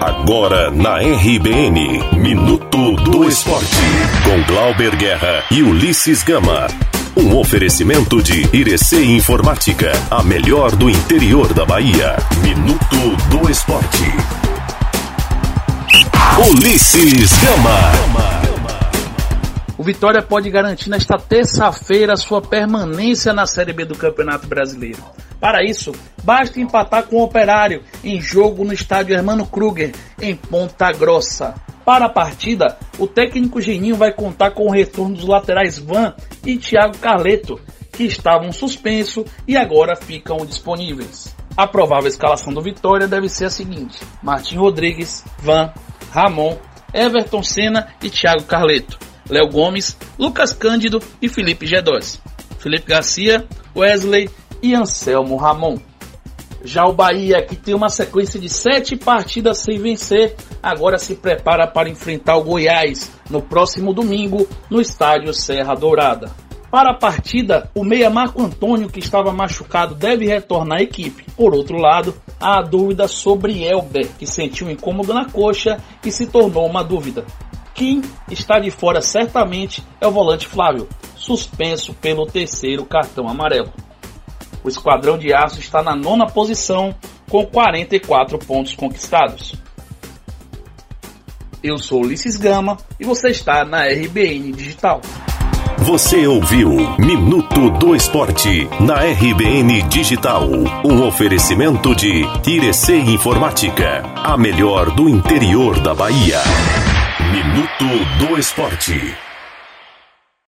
Agora na RBN, Minuto do Esporte, com Glauber Guerra e Ulisses Gama. Um oferecimento de Irecê Informática, a melhor do interior da Bahia. Minuto do Esporte. Ulisses Gama. O Vitória pode garantir nesta terça-feira sua permanência na Série B do Campeonato Brasileiro. Para isso, basta empatar com o Operário em jogo no estádio Hermano Kruger, em Ponta Grossa. Para a partida, o técnico Geninho vai contar com o retorno dos laterais Van e Thiago Carleto, que estavam suspensos e agora ficam disponíveis. A provável escalação do Vitória deve ser a seguinte: Martin Rodrigues, Van, Ramon, Everton Senna e Thiago Carleto, Léo Gomes, Lucas Cândido e Felipe Gedós, Felipe Garcia, Wesley e Anselmo Ramon. Já o Bahia, que tem uma sequência de sete partidas sem vencer, agora se prepara para enfrentar o Goiás no próximo domingo no estádio Serra Dourada. Para a partida, o meia Marco Antônio, que estava machucado, deve retornar à equipe. Por outro lado, há a dúvida sobre Elber, que sentiu um incômodo na coxa e se tornou uma dúvida. Quem está de fora certamente é o volante Flávio, suspenso pelo terceiro cartão amarelo. O Esquadrão de Aço está na nona posição com 44 pontos conquistados. Eu sou Ulisses Gama e você está na RBN Digital. Você ouviu Minuto do Esporte na RBN Digital. Um oferecimento de Irecê Informática, a melhor do interior da Bahia. Minuto do Esporte.